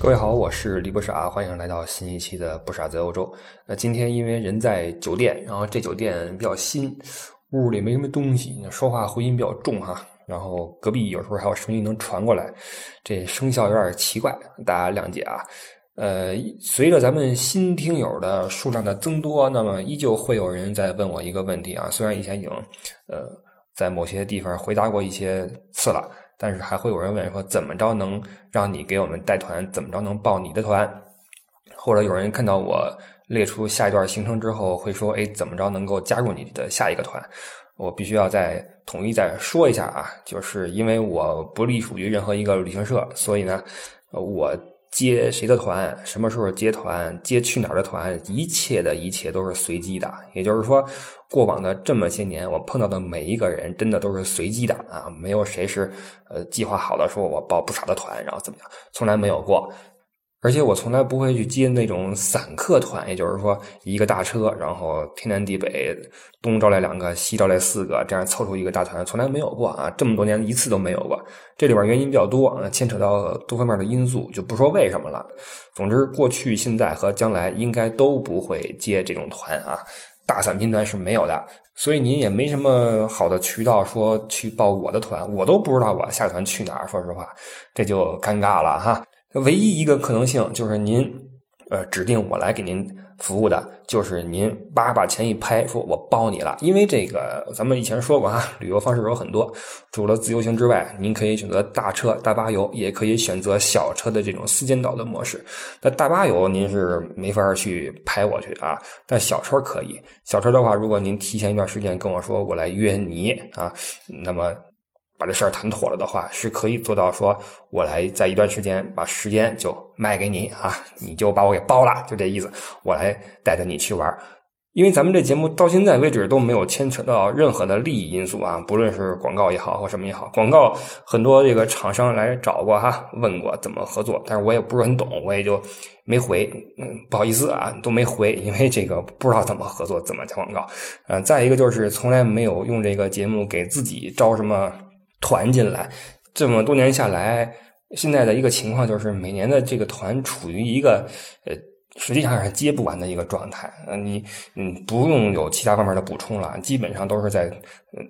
各位好，我是李不傻，欢迎来到新一期的不傻在欧洲。那今天因为人在酒店，然后这酒店比较新，屋里没什么东西，说话回音比较重哈。然后隔壁有时候还有声音能传过来，这声效有点奇怪，大家谅解啊。呃，随着咱们新听友的数量的增多，那么依旧会有人在问我一个问题啊。虽然以前已经呃在某些地方回答过一些次了。但是还会有人问说，怎么着能让你给我们带团？怎么着能报你的团？或者有人看到我列出下一段行程之后，会说，哎，怎么着能够加入你的下一个团？我必须要再统一再说一下啊，就是因为我不隶属于任何一个旅行社，所以呢，我。接谁的团，什么时候接团，接去哪儿的团，一切的一切都是随机的。也就是说，过往的这么些年，我碰到的每一个人，真的都是随机的啊，没有谁是呃计划好了说我报不少的团，然后怎么样，从来没有过。而且我从来不会去接那种散客团，也就是说一个大车，然后天南地北，东招来两个，西招来四个，这样凑出一个大团，从来没有过啊！这么多年一次都没有过。这里边原因比较多，牵扯到多方面的因素，就不说为什么了。总之，过去、现在和将来应该都不会接这种团啊，大散拼团是没有的。所以您也没什么好的渠道说去报我的团，我都不知道我下团去哪儿。说实话，这就尴尬了哈。唯一一个可能性就是您，呃，指定我来给您服务的，就是您叭把钱一拍，说我包你了。因为这个，咱们以前说过啊，旅游方式有很多，除了自由行之外，您可以选择大车大巴游，也可以选择小车的这种私间岛的模式。那大巴游您是没法去拍我去啊，但小车可以。小车的话，如果您提前一段时间跟我说，我来约你啊，那么。把这事儿谈妥了的话，是可以做到说，我来在一段时间把时间就卖给你啊，你就把我给包了，就这意思。我来带着你去玩，因为咱们这节目到现在为止都没有牵扯到任何的利益因素啊，不论是广告也好或什么也好，广告很多这个厂商来找过哈，问过怎么合作，但是我也不是很懂，我也就没回，嗯，不好意思啊，都没回，因为这个不知道怎么合作，怎么加广告。嗯，再一个就是从来没有用这个节目给自己招什么。团进来，这么多年下来，现在的一个情况就是每年的这个团处于一个呃，实际上是接不完的一个状态。呃，你嗯不用有其他方面的补充了，基本上都是在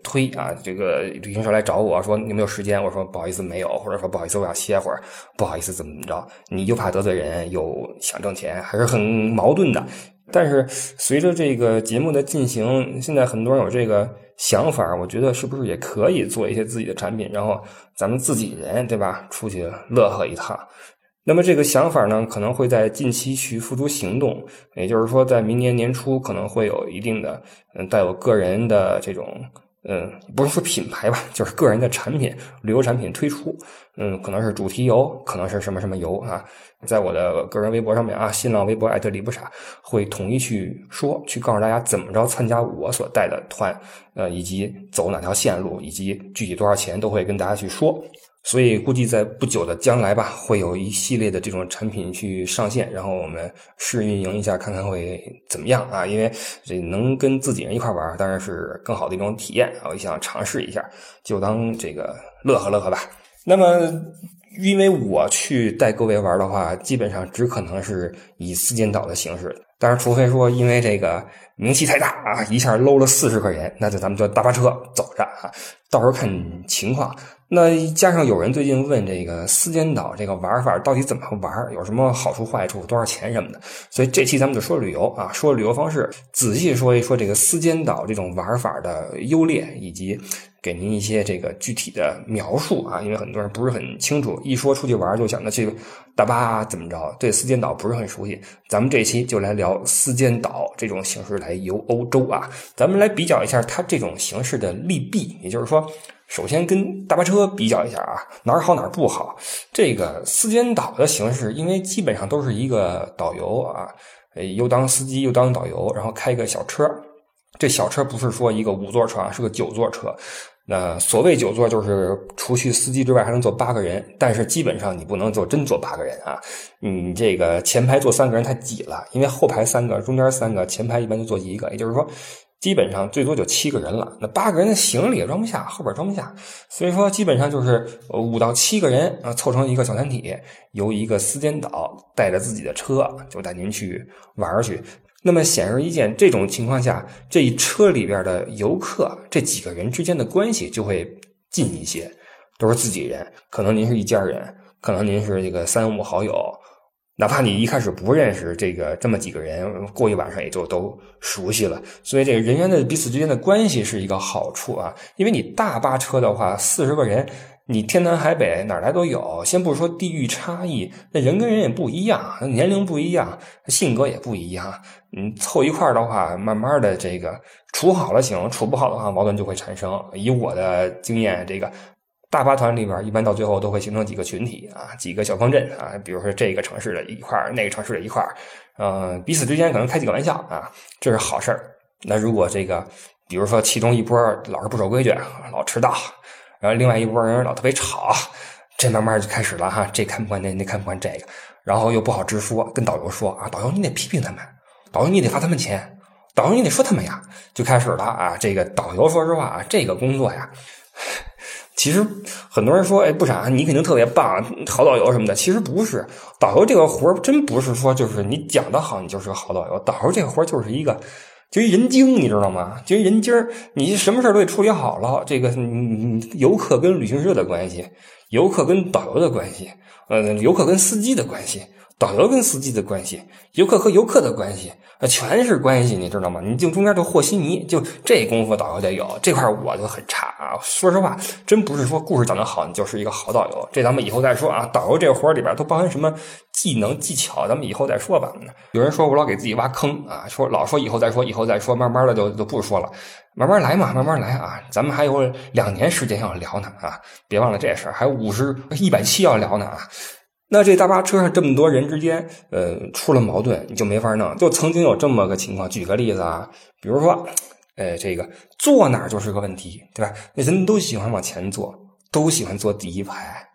推啊。这个旅行社来找我说你有没有时间，我说不好意思没有，或者说不好意思我要歇会儿，不好意思怎么怎么着，你又怕得罪人，又想挣钱，还是很矛盾的。但是随着这个节目的进行，现在很多人有这个。想法，我觉得是不是也可以做一些自己的产品，然后咱们自己人，对吧？出去乐呵一趟。那么这个想法呢，可能会在近期去付诸行动，也就是说，在明年年初可能会有一定的，嗯，带有个人的这种。嗯，不是说品牌吧，就是个人的产品，旅游产品推出。嗯，可能是主题游，可能是什么什么游啊。在我的个人微博上面啊，新浪微博艾特李不傻，会统一去说，去告诉大家怎么着参加我所带的团，呃，以及走哪条线路，以及具体多少钱，都会跟大家去说。所以估计在不久的将来吧，会有一系列的这种产品去上线，然后我们试运营一下，看看会怎么样啊？因为这能跟自己人一块玩，当然是更好的一种体验啊！我想尝试一下，就当这个乐呵乐呵吧。那么，因为我去带各位玩的话，基本上只可能是以四间岛的形式，当然，除非说因为这个名气太大啊，一下搂了四十块钱，那就咱们就大巴车走着啊，到时候看情况。那加上有人最近问这个私间岛这个玩法到底怎么玩，有什么好处坏处，多少钱什么的，所以这期咱们就说旅游啊，说旅游方式，仔细说一说这个私间岛这种玩法的优劣，以及给您一些这个具体的描述啊，因为很多人不是很清楚，一说出去玩就想着去大巴怎么着，对私间岛不是很熟悉，咱们这期就来聊私间岛这种形式来游欧洲啊，咱们来比较一下它这种形式的利弊，也就是说。首先跟大巴车比较一下啊，哪儿好哪儿不好。这个四间导的形式，因为基本上都是一个导游啊，又当司机又当导游，然后开个小车。这小车不是说一个五座车，是个九座车。那所谓九座，就是除去司机之外还能坐八个人，但是基本上你不能坐真坐八个人啊。你这个前排坐三个人太挤了，因为后排三个，中间三个，前排一般就坐一个，也就是说。基本上最多就七个人了，那八个人的行李也装不下，后边装不下，所以说基本上就是五到七个人啊，凑成一个小团体，由一个司间导带着自己的车就带您去玩去。那么显而易见，这种情况下，这一车里边的游客这几个人之间的关系就会近一些，都是自己人，可能您是一家人，可能您是这个三五好友。哪怕你一开始不认识这个这么几个人，过一晚上也就都熟悉了。所以这个人员的彼此之间的关系是一个好处啊。因为你大巴车的话，四十个人，你天南海北哪来都有。先不说地域差异，那人跟人也不一样，年龄不一样，性格也不一样。嗯，凑一块的话，慢慢的这个处好了行，处不好的话，矛盾就会产生。以我的经验，这个。大巴团里边，一般到最后都会形成几个群体啊，几个小方阵啊，比如说这个城市的一块那个城市的一块嗯，彼此之间可能开几个玩笑啊，这是好事儿。那如果这个，比如说其中一波老是不守规矩，老迟到，然后另外一波人老特别吵，这慢慢就开始了哈，这看不惯那，那看不惯这个，然后又不好直说，跟导游说啊，导游你得批评他们，导游你得罚他们钱，导游你得说他们呀，就开始了啊，这个导游说实话啊，这个工作呀。其实很多人说，哎，不傻，你肯定特别棒，好导游什么的。其实不是，导游这个活儿真不是说就是你讲的好，你就是个好导游。导游这个活儿就是一个，就一人精，你知道吗？就一人精，你什么事儿都得处理好了。这个你游客跟旅行社的关系，游客跟导游的关系，呃，游客跟司机的关系。导游跟司机的关系，游客和游客的关系，全是关系，你知道吗？你就中间就和稀泥，就这功夫导游得有，这块我就很差啊。说实话，真不是说故事讲得好，你就是一个好导游。这咱们以后再说啊。导游这活里边都包含什么技能技巧，咱们以后再说吧。有人说我老给自己挖坑啊，说老说以后再说，以后再说，慢慢的就就不说了，慢慢来嘛，慢慢来啊。咱们还有两年时间要聊呢啊，别忘了这事儿，还有五十一百七要聊呢啊。那这大巴车上这么多人之间，呃，出了矛盾，你就没法弄。就曾经有这么个情况，举个例子啊，比如说，呃，这个坐哪儿就是个问题，对吧？那人都喜欢往前坐，都喜欢坐第一排。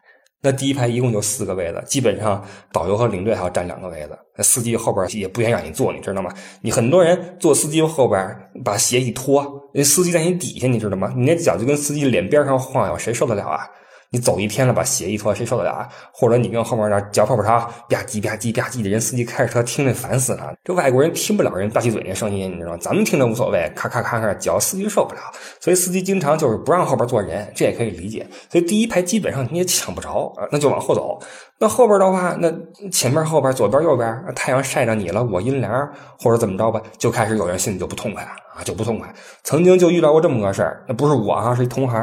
那第一排一共就四个位子，基本上导游和领队还要占两个位子。那司机后边也不愿意让你坐，你知道吗？你很多人坐司机后边，把鞋一脱，那司机在你底下，你知道吗？你那脚就跟司机脸边上晃悠，谁受得了啊？你走一天了，把鞋一脱，谁受得了啊？或者你跟后面那嚼泡泡糖，吧唧吧唧吧唧的人，司机开着车听着烦死了。这外国人听不了人大气嘴那声音，你知道吗？咱们听着无所谓，咔咔咔咔嚼，司机受不了。所以司机经常就是不让后边坐人，这也可以理解。所以第一排基本上你也抢不着，那就往后走。那后边的话，那前面后边左边右边，太阳晒着你了，我阴凉或者怎么着吧，就开始有人心里就不痛快了啊，就不痛快。曾经就遇到过这么个事儿，那不是我啊，是一同行，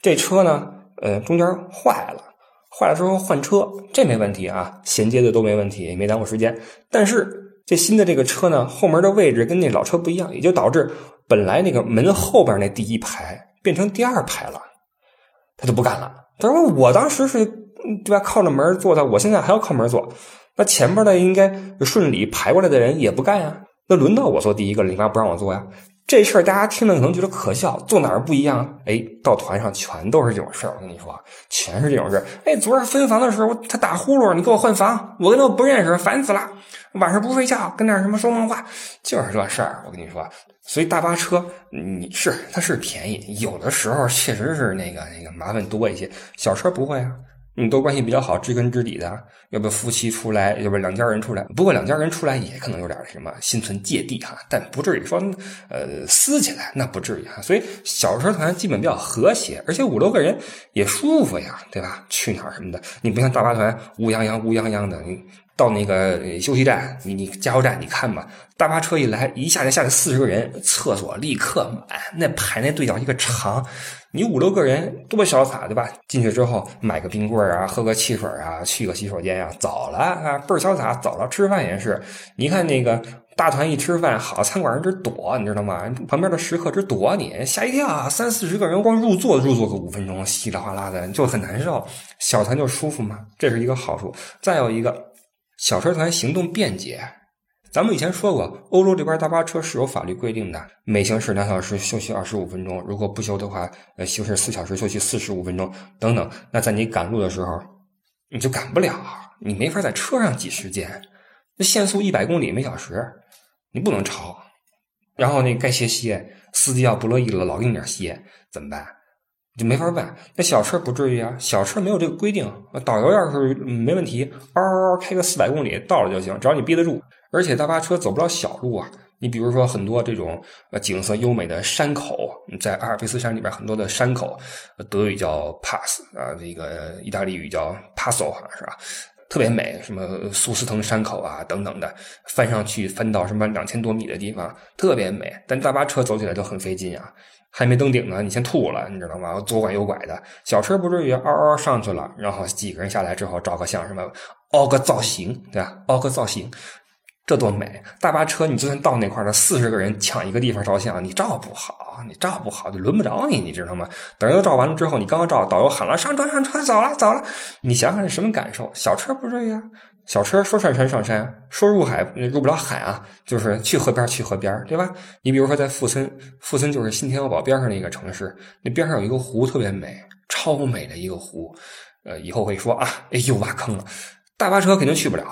这车呢。呃，中间坏了，坏了之后换车，这没问题啊，衔接的都没问题，也没耽误时间。但是这新的这个车呢，后门的位置跟那老车不一样，也就导致本来那个门后边那第一排变成第二排了，他就不干了。他说：“我当时是对吧，靠着门坐的，我现在还要靠门坐，那前边的应该顺利排过来的人也不干呀，那轮到我坐第一个了，你干嘛不让我坐呀？”这事儿大家听了可能觉得可笑，坐哪儿不一样？哎，到团上全都是这种事儿。我跟你说，全是这种事儿。哎，昨儿分房的时候，他打呼噜，你给我换房，我跟他不认识，烦死了。晚上不睡觉，跟那什么说梦话，就是这事儿。我跟你说，所以大巴车你是它是便宜，有的时候确实是那个那个麻烦多一些。小车不会啊。你都关系比较好，知根知底的，要不夫妻出来，要不两家人出来。不过两家人出来也可能有点什么心存芥蒂哈，但不至于说呃撕起来，那不至于哈。所以小车团基本比较和谐，而且五六个人也舒服呀，对吧？去哪儿什么的，你不像大巴团乌泱泱乌泱泱的。你到那个休息站，你你加油站，你看吧，大巴车一来，一下就下来四十个人，厕所立刻满，那排那队叫一个长。你五六个人多潇洒，对吧？进去之后买个冰棍啊，喝个汽水啊，去个洗手间呀，走了啊，倍儿潇洒。走了吃饭也是，你看那个大团一吃饭，好餐馆人直躲，你知道吗？旁边的食客直躲你，吓一跳。三四十个人光入座入座个五分钟，稀里哗啦的就很难受。小团就舒服嘛，这是一个好处。再有一个，小车团行动便捷。咱们以前说过，欧洲这边大巴车是有法律规定的，每行驶两小时休息二十五分钟，如果不休的话，呃，行驶四小时休息四十五分钟等等。那在你赶路的时候，你就赶不了，你没法在车上挤时间。那限速一百公里每小时。你不能超，然后那该歇歇，司机要不乐意了，老给你点歇，怎么办？就没法办。那小车不至于啊，小车没有这个规定。导游要是没问题，嗷嗷开个四百公里到了就行，只要你憋得住。而且大巴车走不了小路啊。你比如说很多这种呃景色优美的山口，在阿尔卑斯山里边很多的山口，德语叫 pass 啊，这个意大利语叫 passo，好像是吧？特别美，什么苏斯滕山口啊等等的，翻上去翻到什么两千多米的地方，特别美。但大巴车走起来就很费劲啊，还没登顶呢，你先吐了，你知道吗？左拐右拐的，小车不至于嗷嗷上去了，然后几个人下来之后照个相，什么凹个造型，对吧？凹个造型。这多美！大巴车，你就算到那块儿四十个人抢一个地方照相，你照不好，你照不好就轮不着你，你知道吗？等人都照完了之后，你刚刚照，导游喊了上车上车，走了走了，你想想是什么感受？小车不至于啊，小车说上山上山，说入海入不了海啊，就是去河边去河边，对吧？你比如说在富森，富森就是新天鹅堡边上那个城市，那边上有一个湖特别美，超美的一个湖，呃，以后会说啊，哎又挖坑了，大巴车肯定去不了。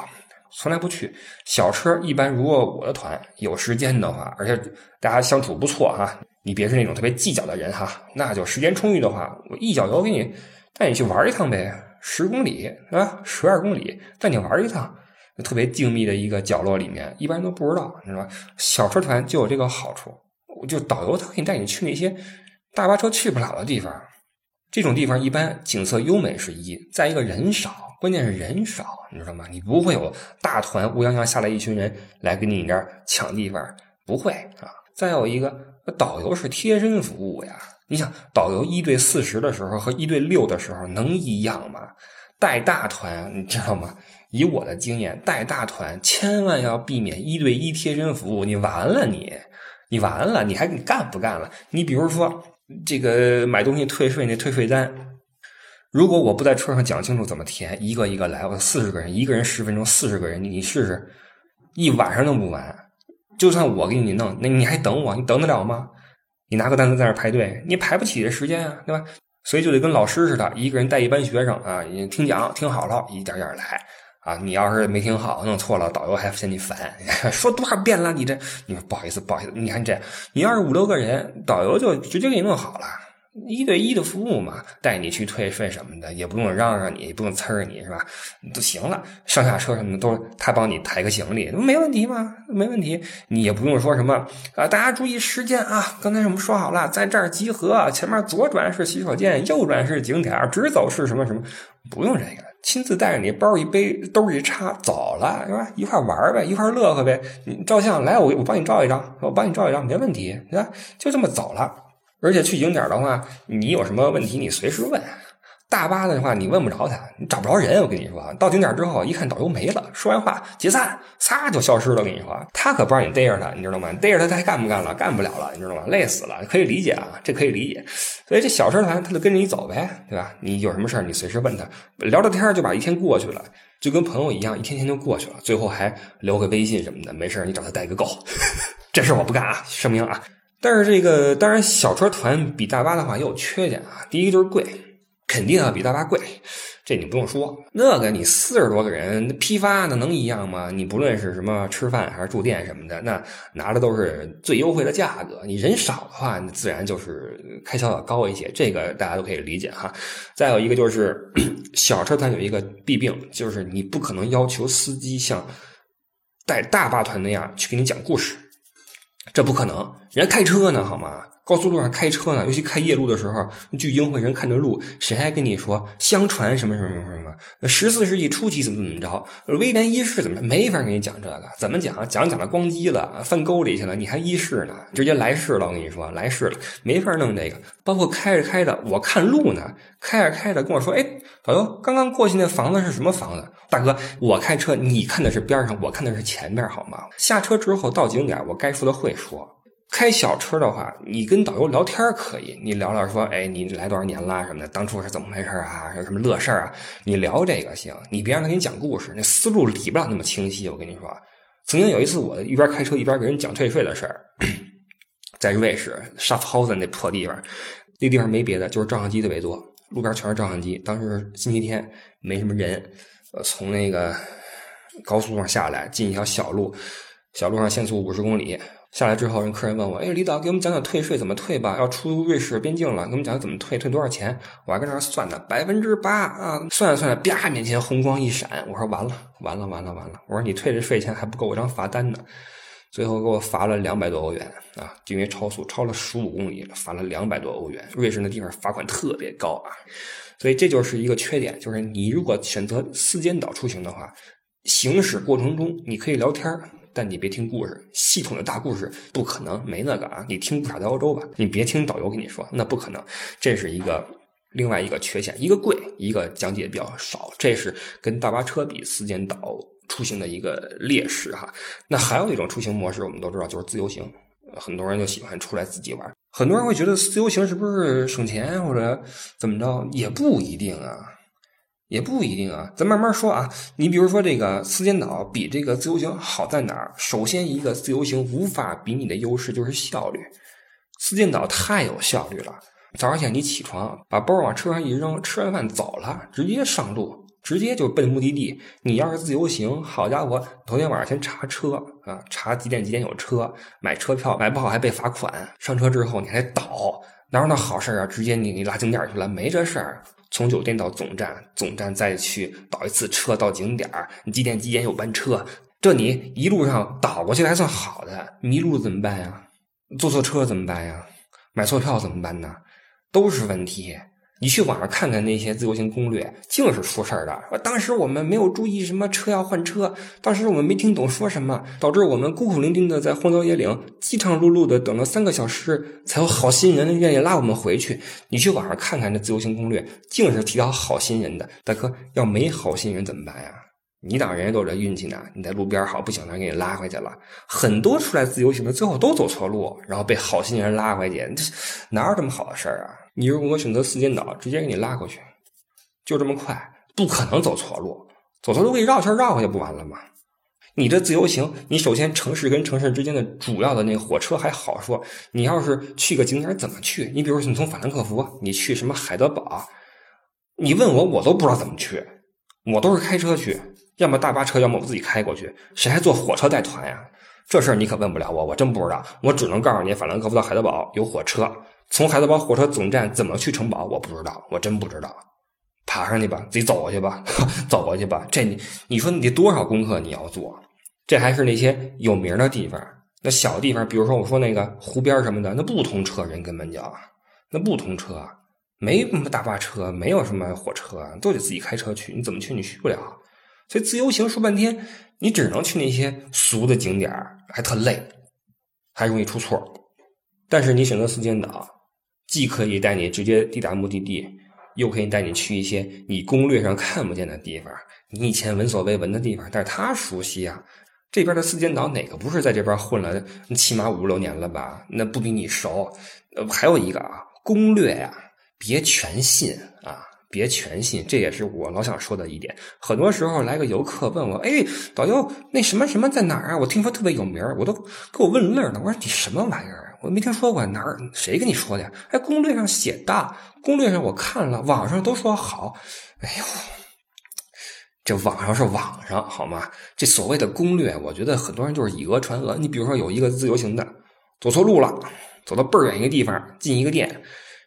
从来不去小车，一般如果我的团有时间的话，而且大家相处不错哈，你别是那种特别计较的人哈，那就时间充裕的话，我一脚油给你带你去玩一趟呗，十公里是吧？十二公里带你玩一趟，特别静谧的一个角落里面，一般人都不知道，是吧？小车团就有这个好处，就导游他可以带你去那些大巴车去不了的地方，这种地方一般景色优美是一，再一个人少。关键是人少，你知道吗？你不会有大团乌泱泱下来一群人来跟你这儿抢地方，不会啊。再有一个，导游是贴身服务呀。你想，导游一对四十的时候和一对六的时候能一样吗？带大团，你知道吗？以我的经验，带大团千万要避免一对一贴身服务，你完了，你你完了，你还你干不干了？你比如说这个买东西退税那退税单。如果我不在车上讲清楚怎么填，一个一个来，我四十个人，一个人十分钟，四十个人，你试试，一晚上弄不完。就算我给你弄，那你还等我？你等得了吗？你拿个单子在那排队，你排不起这时间啊，对吧？所以就得跟老师似的，一个人带一班学生啊，你听讲听好了，一点点来啊。你要是没听好，弄错了，导游还嫌你烦，说多少遍了，你这，你说不好意思，不好意思，你看这，你要是五六个人，导游就直接给你弄好了。一对一的服务嘛，带你去退税什么的，也不用嚷嚷你，也不用呲儿你是吧？都行了，上下车什么的都他帮你抬个行李，没问题吗？没问题，你也不用说什么啊！大家注意时间啊！刚才我们说好了，在这儿集合，前面左转是洗手间，右转是景点，直走是什么什么？不用这个，亲自带着你，包一背，兜一插，走了是吧？一块玩呗，一块乐呵呗。你照相来，我我帮你照一张，我帮你照一张，没问题，是吧？就这么走了。而且去景点的话，你有什么问题，你随时问。大巴的话，你问不着他，你找不着人。我跟你说，到景点之后，一看导游没了，说完话解散，仨就消失了。跟你说，他可不让你逮着他，你知道吗？逮着他，他还干不干了？干不了了，你知道吗？累死了，可以理解啊，这可以理解。所以这小车团他就跟着你走呗，对吧？你有什么事你随时问他，聊聊天就把一天过去了，就跟朋友一样，一天天就过去了。最后还留个微信什么的，没事你找他代个购。这事我不干啊，声明啊。但是这个当然，小车团比大巴的话也有缺点啊。第一个就是贵，肯定要比大巴贵，这你不用说。那个你四十多个人批发，那能一样吗？你不论是什么吃饭还是住店什么的，那拿的都是最优惠的价格。你人少的话，那自然就是开销要高一些，这个大家都可以理解哈。再有一个就是 小车团有一个弊病，就是你不可能要求司机像带大巴团那样去给你讲故事。这不可能，人家开车呢，好吗？高速路上开车呢，尤其开夜路的时候，聚精会神看着路，谁还跟你说相传什么什么什么什么？十四世纪初期怎么怎么着？威廉一世怎么没法跟你讲这个？怎么讲？讲讲了咣叽了，翻沟里去了，你还一世呢？直接来世了，我跟你说，来世了，没法弄这个。包括开着开着，我看路呢，开着开着跟我说，哎，导游，刚刚过去那房子是什么房子？大哥，我开车，你看的是边上，我看的是前面，好吗？下车之后到景点，我该说的会说。开小车的话，你跟导游聊天可以，你聊聊说，哎，你来多少年了什么的，当初是怎么回事啊？有什么乐事啊？你聊这个行，你别让他给你讲故事，那思路理不了那么清晰。我跟你说，曾经有一次，我一边开车一边给人讲退税的事儿，在瑞士沙夫豪森那破地方，那地方没别的，就是照相机特别多，路边全是照相机。当时星期天没什么人，呃，从那个高速上下来，进一条小路，小路上限速五十公里。下来之后，人客人问我：“哎，李导，给我们讲讲退税怎么退吧？要出瑞士边境了，给我们讲讲怎么退，退多少钱？”我还跟那算呢，百分之八啊！算了算了，啪，面前红光一闪，我说：“完了，完了，完了，完了！”我说：“你退这税钱还不够我张罚单呢。”最后给我罚了两百多欧元啊，因为超速，超了十五公里，罚了两百多欧元。瑞士那地方罚款特别高啊，所以这就是一个缺点，就是你如果选择四间岛出行的话，行驶过程中你可以聊天但你别听故事，系统的大故事不可能没那个啊！你听不傻在欧洲吧？你别听导游跟你说，那不可能。这是一个另外一个缺陷，一个贵，一个讲解比较少，这是跟大巴车比四间岛出行的一个劣势哈。那还有一种出行模式，我们都知道就是自由行，很多人就喜欢出来自己玩。很多人会觉得自由行是不是省钱或者怎么着？也不一定啊。也不一定啊，咱慢慢说啊。你比如说这个四间岛比这个自由行好在哪儿？首先，一个自由行无法比拟的优势就是效率。四间岛太有效率了，早上起来你起床，把包往车上一扔，吃完饭走了，直接上路，直接就奔目的地。你要是自由行，好家伙，头天晚上先查车啊，查几点几点有车，买车票，买不好还被罚款。上车之后你还倒，哪有那好事啊？直接你你拉景点去了，没这事儿。从酒店到总站，总站再去倒一次车到景点你几点几点有班车？这你一路上倒过去还算好的，迷路怎么办呀？坐错车怎么办呀？买错票怎么办呢？都是问题。你去网上看看那些自由行攻略，净是出事儿的。当时我们没有注意什么车要换车，当时我们没听懂说什么，导致我们孤苦伶仃的在荒郊野岭饥肠辘辘的等了三个小时，才有好心人愿意拉我们回去。你去网上看看这自由行攻略，净是提到好心人的。大哥，要没好心人怎么办呀？你当人家都这运气呢？你在路边好不行，他给你拉回去了。很多出来自由行的最后都走错路，然后被好心人拉回去，这哪有这么好的事儿啊？你如果选择四间岛，直接给你拉过去，就这么快，不可能走错路。走错路给你绕圈绕回去不完了吗？你这自由行，你首先城市跟城市之间的主要的那个火车还好说。你要是去个景点怎么去？你比如说你从法兰克福，你去什么海德堡，你问我我都不知道怎么去，我都是开车去，要么大巴车，要么我自己开过去。谁还坐火车带团呀？这事儿你可问不了我，我真不知道。我只能告诉你，法兰克福到海德堡有火车。从海德堡火车总站怎么去城堡？我不知道，我真不知道。爬上去吧，自己走过去吧，走过去吧。这你你说你得多少功课你要做？这还是那些有名的地方，那小地方，比如说我说那个湖边什么的，那不通车，人根本就那不通车，没什么大巴车，没有什么火车，都得自己开车去。你怎么去？你去不了。所以自由行说半天，你只能去那些俗的景点还特累，还容易出错。但是你选择四间岛。既可以带你直接抵达目的地，又可以带你去一些你攻略上看不见的地方，你以前闻所未闻的地方。但是他熟悉啊，这边的四间岛哪个不是在这边混了起码五六年了吧？那不比你熟。呃，还有一个啊，攻略呀，别全信啊。别全信，这也是我老想说的一点。很多时候来个游客问我：“哎，导游，那什么什么在哪儿啊？我听说特别有名我都给我问愣了。我说：“你什么玩意儿？我没听说过哪儿？谁跟你说的？”哎，攻略上写的，攻略上我看了，网上都说好。哎呦，这网上是网上好吗？这所谓的攻略，我觉得很多人就是以讹传讹。你比如说有一个自由行的走错路了，走到倍儿远一个地方，进一个店。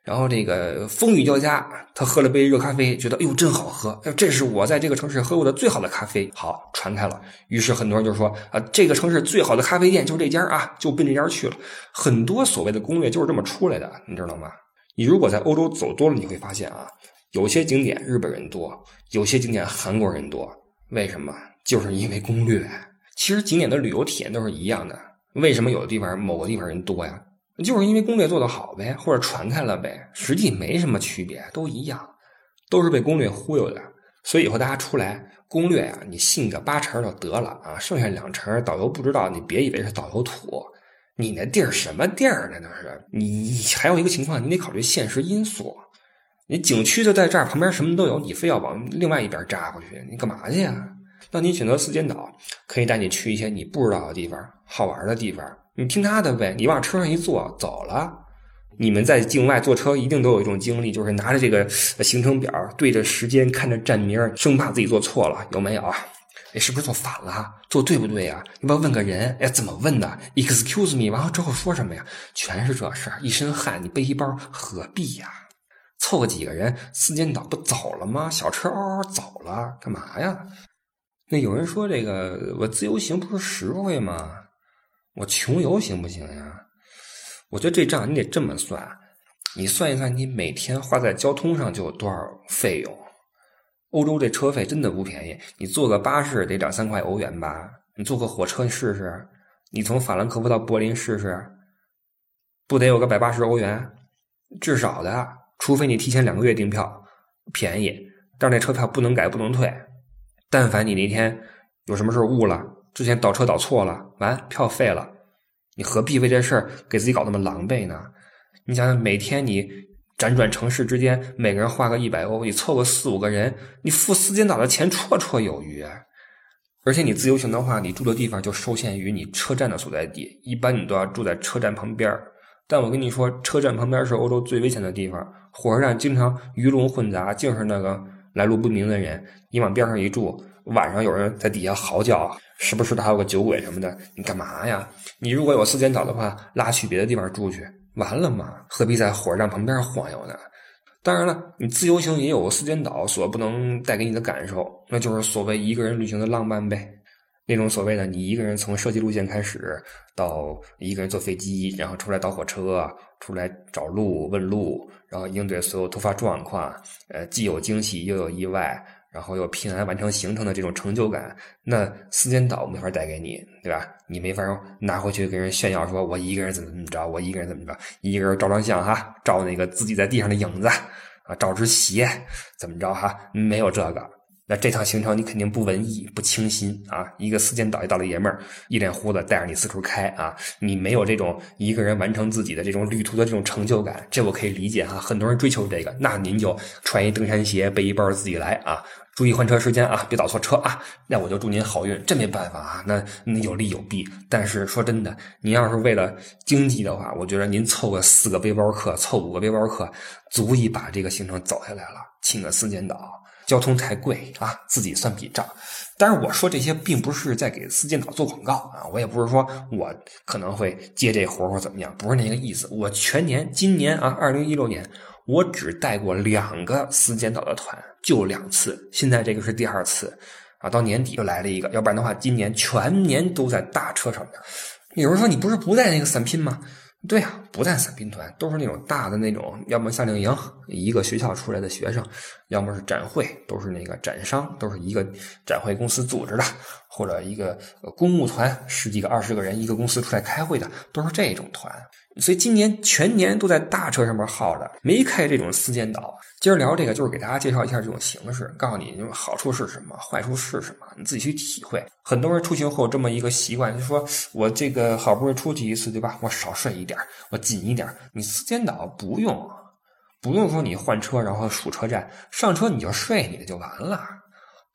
然后这个风雨交加，他喝了杯热咖啡，觉得哎呦真好喝，这是我在这个城市喝过的最好的咖啡。好，传开了，于是很多人就说啊，这个城市最好的咖啡店就是这家啊，就奔这家去了。很多所谓的攻略就是这么出来的，你知道吗？你如果在欧洲走多了，你会发现啊，有些景点日本人多，有些景点韩国人多，为什么？就是因为攻略。其实景点的旅游体验都是一样的，为什么有的地方某个地方人多呀？就是因为攻略做得好呗，或者传开了呗，实际没什么区别，都一样，都是被攻略忽悠的。所以以后大家出来攻略啊，你信个八成就得了啊，剩下两成导游不知道，你别以为是导游土，你那地儿什么地儿呢？那是你还有一个情况，你得考虑现实因素。你景区就在这儿旁边，什么都有，你非要往另外一边扎过去，你干嘛去呀？那你选择四间岛，可以带你去一些你不知道的地方，好玩的地方。你听他的呗，你往车上一坐走了。你们在境外坐车一定都有一种经历，就是拿着这个行程表对着时间看着站名，生怕自己坐错了，有没有啊？哎，是不是坐反了？坐对不对呀？你不要问个人？哎，怎么问的？Excuse me，完了之后说什么呀？全是这事儿，一身汗，你背一包何必呀？凑个几个人，四间岛不走了吗？小车嗷嗷走了，干嘛呀？那有人说这个我自由行不是实惠吗？我穷游行不行呀？我觉得这账你得这么算，你算一算，你每天花在交通上就有多少费用？欧洲这车费真的不便宜，你坐个巴士得两三块欧元吧？你坐个火车试试，你从法兰克福到柏林试试，不得有个百八十欧元？至少的，除非你提前两个月订票，便宜，但是那车票不能改不能退。但凡你那天有什么事误了。之前倒车倒错了，完票废了，你何必为这事儿给自己搞那么狼狈呢？你想想，每天你辗转城市之间，每个人花个一百欧，你凑个四五个人，你付四间岛的钱绰绰有余。而且你自由行的话，你住的地方就受限于你车站的所在地，一般你都要住在车站旁边但我跟你说，车站旁边是欧洲最危险的地方，火车站经常鱼龙混杂，净是那个来路不明的人。你往边上一住，晚上有人在底下嚎叫。时不时的还有个酒鬼什么的，你干嘛呀？你如果有四间岛的话，拉去别的地方住去，完了嘛？何必在火车站旁边晃悠呢？当然了，你自由行也有四间岛所不能带给你的感受，那就是所谓一个人旅行的浪漫呗。那种所谓的你一个人从设计路线开始，到一个人坐飞机，然后出来倒火车，出来找路问路，然后应对所有突发状况，呃，既有惊喜又有意外。然后又平安完成行程的这种成就感，那四间岛没法带给你，对吧？你没法拿回去跟人炫耀，说我一个人怎么怎么着，我一个人怎么着，一个人照张相哈，照那个自己在地上的影子啊，照只鞋怎么着哈？没有这个。那这趟行程你肯定不文艺不清新啊！一个四间岛一大老爷们儿，一脸胡子带着你四处开啊！你没有这种一个人完成自己的这种旅途的这种成就感，这我可以理解哈。很多人追求这个，那您就穿一登山鞋，背一包自己来啊！注意换车时间啊，别倒错车啊！那我就祝您好运，这没办法啊，那有利有弊。但是说真的，您要是为了经济的话，我觉得您凑个四个背包客，凑五个背包客，足以把这个行程走下来了。请个四间岛。交通太贵啊，自己算笔账。但是我说这些并不是在给四间岛做广告啊，我也不是说我可能会接这活或怎么样，不是那个意思。我全年今年啊，二零一六年，我只带过两个四间岛的团，就两次。现在这个是第二次啊，到年底又来了一个，要不然的话，今年全年都在大车上面。有人说你不是不在那个散拼吗？对呀，不在散拼团，都是那种大的那种，要么夏令营，一个学校出来的学生，要么是展会，都是那个展商，都是一个展会公司组织的，或者一个公务团，十几个、二十个人一个公司出来开会的，都是这种团。所以今年全年都在大车上面耗着，没开这种四间岛。今儿聊这个，就是给大家介绍一下这种形式，告诉你好处是什么，坏处是什么，你自己去体会。很多人出行后这么一个习惯，就说我这个好不容易出去一次，对吧？我少睡一点，我紧一点。你四间岛不用，不用说你换车然后数车站，上车你就睡你的就完了。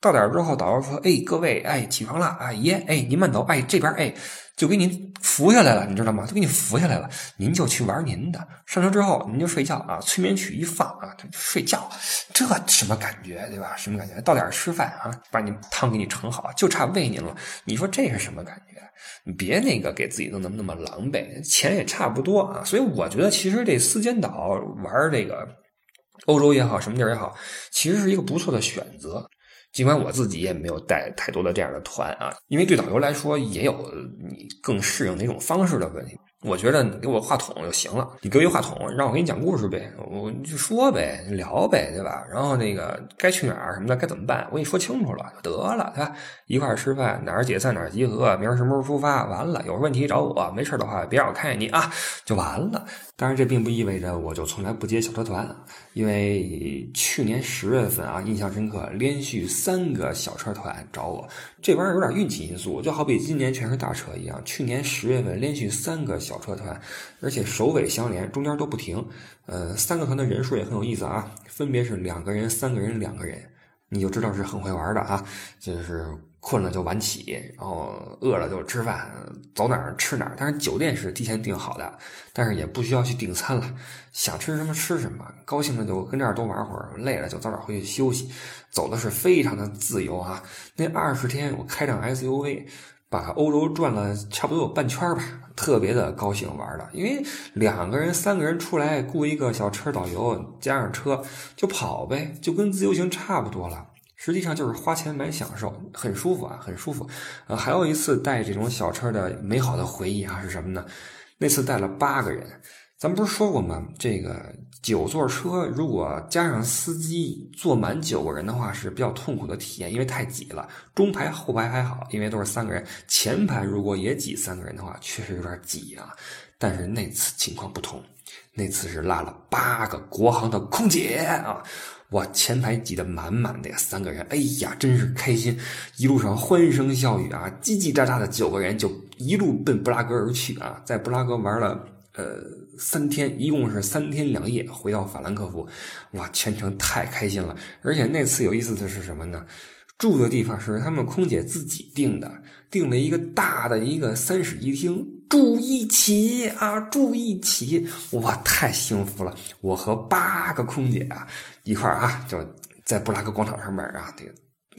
到点之后，导游说：“哎，各位，哎，起床了，啊，爷，哎，您慢走，哎，这边，哎，就给您扶下来了，你知道吗？都给你扶下来了，您就去玩您的。上车之后，您就睡觉啊，催眠曲一放啊，就睡觉，这什么感觉，对吧？什么感觉？到点吃饭啊，把你汤给你盛好，就差喂您了。你说这是什么感觉？你别那个给自己弄那么那么狼狈，钱也差不多啊。所以我觉得，其实这思间岛玩这个欧洲也好，什么地儿也好，其实是一个不错的选择。”尽管我自己也没有带太多的这样的团啊，因为对导游来说也有你更适应哪种方式的问题。我觉得你给我话筒就行了，你给我一话筒，让我给你讲故事呗，我就说呗，聊呗，对吧？然后那个该去哪儿什么的，该怎么办，我给你说清楚了就得了，对吧？一块儿吃饭，哪儿解散哪儿集合，明儿什么时候出发？完了，有问题找我，没事的话别让我看见你啊，就完了。当然，这并不意味着我就从来不接小车团，因为去年十月份啊，印象深刻，连续三个小车团找我，这玩意儿有点运气因素，就好比今年全是大车一样，去年十月份连续三个。小车团，而且首尾相连，中间都不停。呃，三个团的人数也很有意思啊，分别是两个人、三个人、两个人，你就知道是很会玩的啊。就是困了就晚起，然后饿了就吃饭，走哪儿吃哪儿。但是酒店是提前订好的，但是也不需要去订餐了，想吃什么吃什么，高兴了就跟这儿多玩会儿，累了就早点回去休息。走的是非常的自由啊。那二十天我开辆 SUV。把欧洲转了差不多有半圈吧，特别的高兴玩的，因为两个人、三个人出来雇一个小车导游，加上车就跑呗，就跟自由行差不多了。实际上就是花钱买享受，很舒服啊，很舒服。呃，还有一次带这种小车的美好的回忆啊，是什么呢？那次带了八个人。咱们不是说过吗？这个九座车如果加上司机坐满九个人的话，是比较痛苦的体验，因为太挤了。中排后排还好，因为都是三个人。前排如果也挤三个人的话，确实有点挤啊。但是那次情况不同，那次是拉了八个国航的空姐啊！哇，前排挤得满满的呀，三个人，哎呀，真是开心！一路上欢声笑语啊，叽叽喳喳的九个人就一路奔布拉格而去啊，在布拉格玩了。呃，三天一共是三天两夜，回到法兰克福，哇，全程太开心了！而且那次有意思的是什么呢？住的地方是他们空姐自己订的，订了一个大的一个三室一厅，住一起啊，住一起，哇，太幸福了！我和八个空姐啊一块啊，就在布拉格广场上面啊，这个。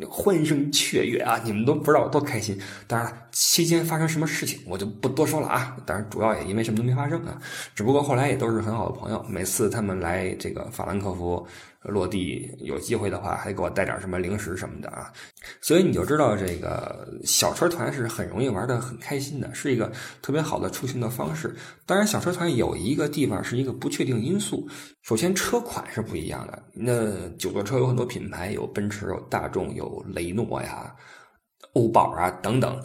欢声雀跃啊！你们都不知道多开心。当然了，期间发生什么事情我就不多说了啊。当然，主要也因为什么都没发生啊。只不过后来也都是很好的朋友。每次他们来这个法兰克福。落地有机会的话，还给我带点什么零食什么的啊，所以你就知道这个小车团是很容易玩的很开心的，是一个特别好的出行的方式。当然，小车团有一个地方是一个不确定因素，首先车款是不一样的。那九座车有很多品牌，有奔驰、有大众、有雷诺呀、欧宝啊等等，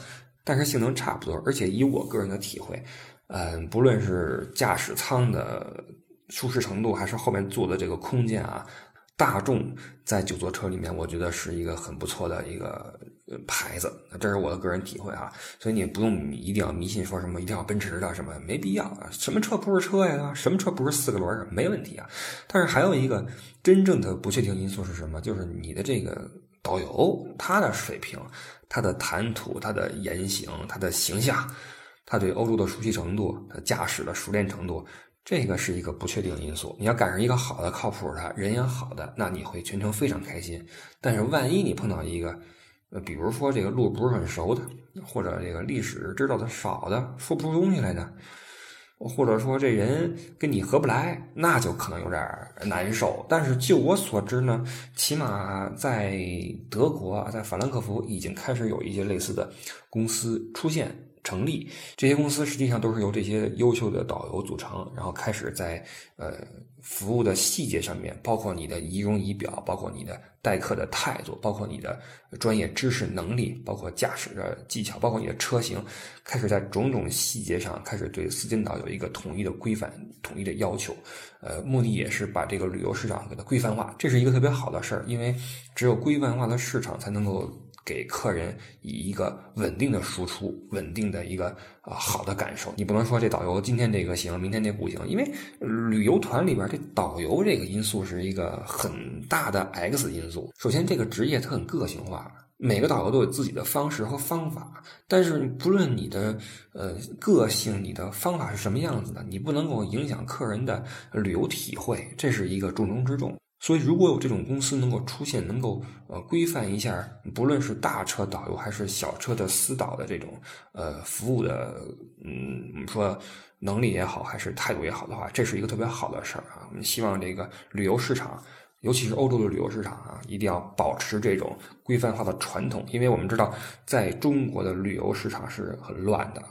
但是性能差不多。而且以我个人的体会，嗯，不论是驾驶舱的舒适程度，还是后面坐的这个空间啊。大众在九座车里面，我觉得是一个很不错的一个牌子，这是我的个人体会啊。所以你不用一定要迷信说什么一定要奔驰的什么，没必要啊。什么车不是车呀？什么车不是四个轮？没问题啊。但是还有一个真正的不确定因素是什么？就是你的这个导游他的水平、他的谈吐、他的言行、他的形象、他对欧洲的熟悉程度、他驾驶的熟练程度。这个是一个不确定因素。你要赶上一个好的、靠谱的人缘好的，那你会全程非常开心。但是万一你碰到一个，呃，比如说这个路不是很熟的，或者这个历史知道的少的，说不出东西来的，或者说这人跟你合不来，那就可能有点难受。但是就我所知呢，起码在德国，在法兰克福已经开始有一些类似的公司出现。成立这些公司实际上都是由这些优秀的导游组成，然后开始在呃服务的细节上面，包括你的仪容仪表，包括你的待客的态度，包括你的专业知识能力，包括驾驶的技巧，包括你的车型，开始在种种细节上开始对司机导有一个统一的规范、统一的要求。呃，目的也是把这个旅游市场给它规范化，这是一个特别好的事儿，因为只有规范化的市场才能够。给客人以一个稳定的输出，稳定的一个啊好的感受。你不能说这导游今天这个行，明天那不行，因为旅游团里边这导游这个因素是一个很大的 X 因素。首先，这个职业它很个性化，每个导游都有自己的方式和方法。但是，不论你的呃个性，你的方法是什么样子的，你不能够影响客人的旅游体会，这是一个重中之重。所以，如果有这种公司能够出现，能够呃规范一下，不论是大车导游还是小车的私导的这种呃服务的，嗯，我们说能力也好，还是态度也好的话，这是一个特别好的事儿啊。我们希望这个旅游市场，尤其是欧洲的旅游市场啊，一定要保持这种规范化的传统，因为我们知道，在中国的旅游市场是很乱的。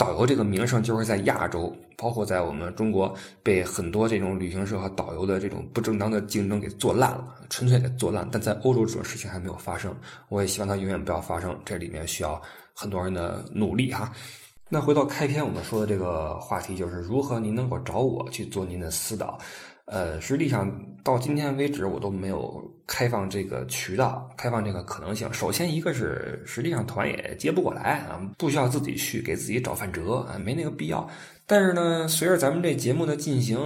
导游这个名声就是在亚洲，包括在我们中国，被很多这种旅行社和导游的这种不正当的竞争给做烂了，纯粹给做烂。但在欧洲这种事情还没有发生，我也希望它永远不要发生。这里面需要很多人的努力哈。那回到开篇我们说的这个话题，就是如何您能够找我去做您的私导。呃，实际上到今天为止，我都没有开放这个渠道，开放这个可能性。首先，一个是实际上团也接不过来啊，不需要自己去给自己找饭辙啊，没那个必要。但是呢，随着咱们这节目的进行，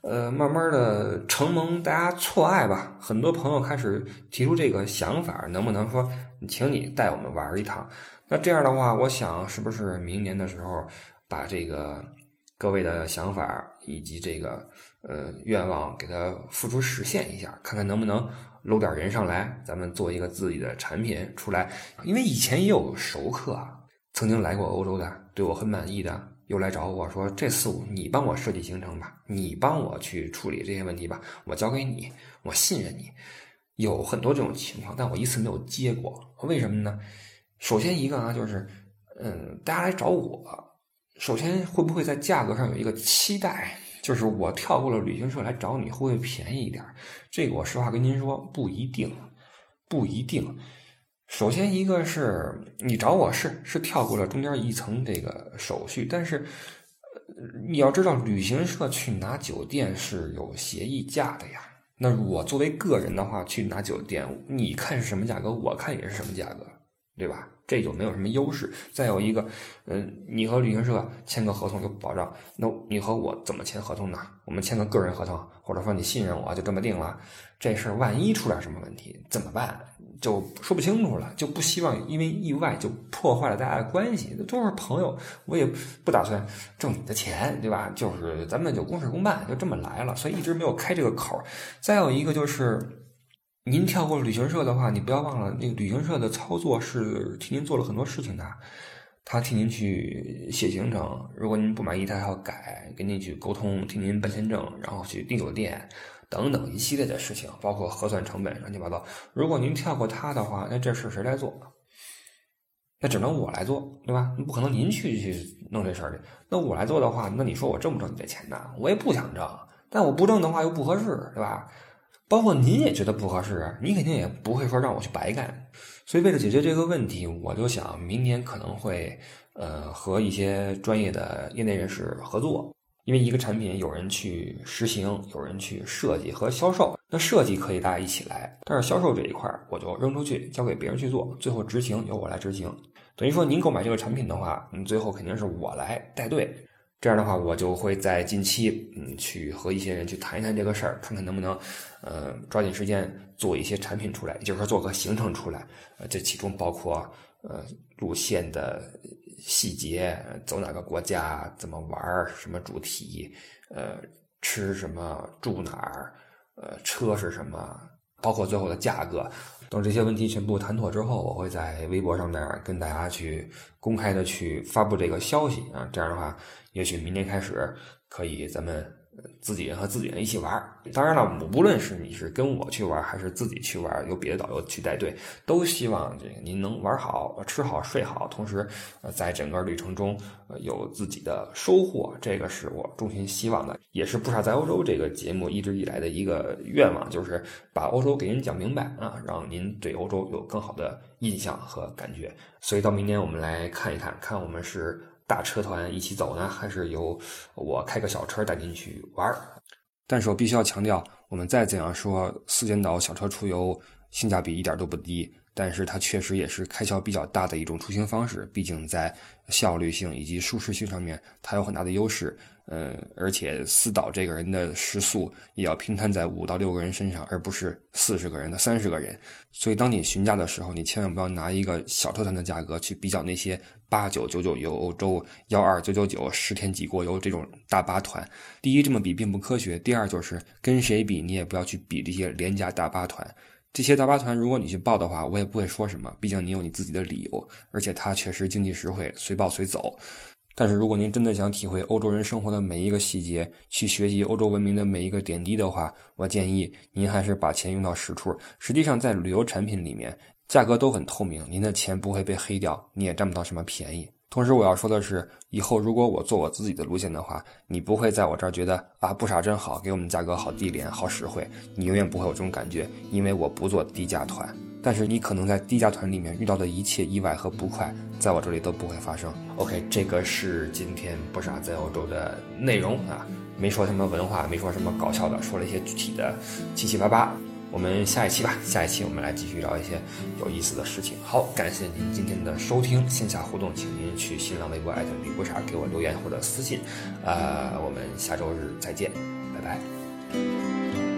呃，慢慢的承蒙大家错爱吧，很多朋友开始提出这个想法，能不能说，请你带我们玩一趟？那这样的话，我想是不是明年的时候把这个。各位的想法以及这个呃愿望，给它付出实现一下，看看能不能搂点人上来，咱们做一个自己的产品出来。因为以前也有熟客啊，曾经来过欧洲的，对我很满意的，又来找我说：“这次你帮我设计行程吧，你帮我去处理这些问题吧，我交给你，我信任你。”有很多这种情况，但我一次没有接过，为什么呢？首先一个啊，就是嗯，大家来找我。首先，会不会在价格上有一个期待？就是我跳过了旅行社来找你，会不会便宜一点？这个我实话跟您说，不一定，不一定。首先，一个是你找我是是跳过了中间一层这个手续，但是你要知道，旅行社去拿酒店是有协议价的呀。那我作为个人的话去拿酒店，你看是什么价格，我看也是什么价格，对吧？这就没有什么优势。再有一个，嗯，你和旅行社签个合同有保障，那你和我怎么签合同呢？我们签个个人合同，或者说你信任我就这么定了。这事儿万一出点什么问题怎么办？就说不清楚了。就不希望因为意外就破坏了大家的关系。都是朋友，我也不打算挣你的钱，对吧？就是咱们就公事公办，就这么来了。所以一直没有开这个口。再有一个就是。您跳过旅行社的话，你不要忘了，那个旅行社的操作是替您做了很多事情的，他替您去写行程，如果您不满意，他还要改，跟您去沟通，替您办签证，然后去订酒店，等等一系列的事情，包括核算成本，乱七八糟。如果您跳过他的话，那这事谁来做？那只能我来做，对吧？不可能您去去弄这事儿去。那我来做的话，那你说我挣不挣你这钱呢？我也不想挣，但我不挣的话又不合适，对吧？包括您也觉得不合适，你肯定也不会说让我去白干。所以为了解决这个问题，我就想明年可能会呃和一些专业的业内人士合作，因为一个产品有人去实行，有人去设计和销售。那设计可以大家一起来，但是销售这一块我就扔出去交给别人去做，最后执行由我来执行。等于说您购买这个产品的话，你，最后肯定是我来带队。这样的话，我就会在近期，嗯，去和一些人去谈一谈这个事儿，看看能不能，呃，抓紧时间做一些产品出来，也就是说做个行程出来。呃，这其中包括呃路线的细节，走哪个国家，怎么玩，什么主题，呃，吃什么，住哪儿，呃，车是什么，包括最后的价格。等这些问题全部谈妥之后，我会在微博上面跟大家去公开的去发布这个消息啊，这样的话。也许明年开始，可以咱们自己人和自己人一起玩。当然了，无论是你是跟我去玩，还是自己去玩，有别的导游去带队，都希望这个您能玩好、吃好、睡好，同时，在整个旅程中有自己的收获。这个是我衷心希望的，也是不少在欧洲这个节目一直以来的一个愿望，就是把欧洲给您讲明白啊，让您对欧洲有更好的印象和感觉。所以到明年我们来看一看，看我们是。大车团一起走呢，还是由我开个小车带您去玩？但是我必须要强调，我们再怎样说，四间岛小车出游性价比一点都不低。但是它确实也是开销比较大的一种出行方式。毕竟在效率性以及舒适性上面，它有很大的优势。嗯，而且四岛这个人的时速也要平摊在五到六个人身上，而不是四十个人的三十个人。所以，当你询价的时候，你千万不要拿一个小车团的价格去比较那些八九九九游欧洲、幺二九九九十天几国游这种大巴团。第一，这么比并不科学；第二，就是跟谁比，你也不要去比这些廉价大巴团。这些大巴团，如果你去报的话，我也不会说什么，毕竟你有你自己的理由，而且它确实经济实惠，随报随走。但是，如果您真的想体会欧洲人生活的每一个细节，去学习欧洲文明的每一个点滴的话，我建议您还是把钱用到实处。实际上，在旅游产品里面，价格都很透明，您的钱不会被黑掉，你也占不到什么便宜。同时，我要说的是，以后如果我做我自己的路线的话，你不会在我这儿觉得啊，不傻真好，给我们价格好低廉、好实惠，你永远不会有这种感觉，因为我不做低价团。但是你可能在低价团里面遇到的一切意外和不快，在我这里都不会发生。OK，这个是今天不傻在欧洲的内容啊，没说什么文化，没说什么搞笑的，说了一些具体的七七八八。我们下一期吧，下一期我们来继续聊一些有意思的事情。好，感谢您今天的收听，线下互动，请您去新浪微博艾特李不傻给我留言或者私信。呃，我们下周日再见，拜拜。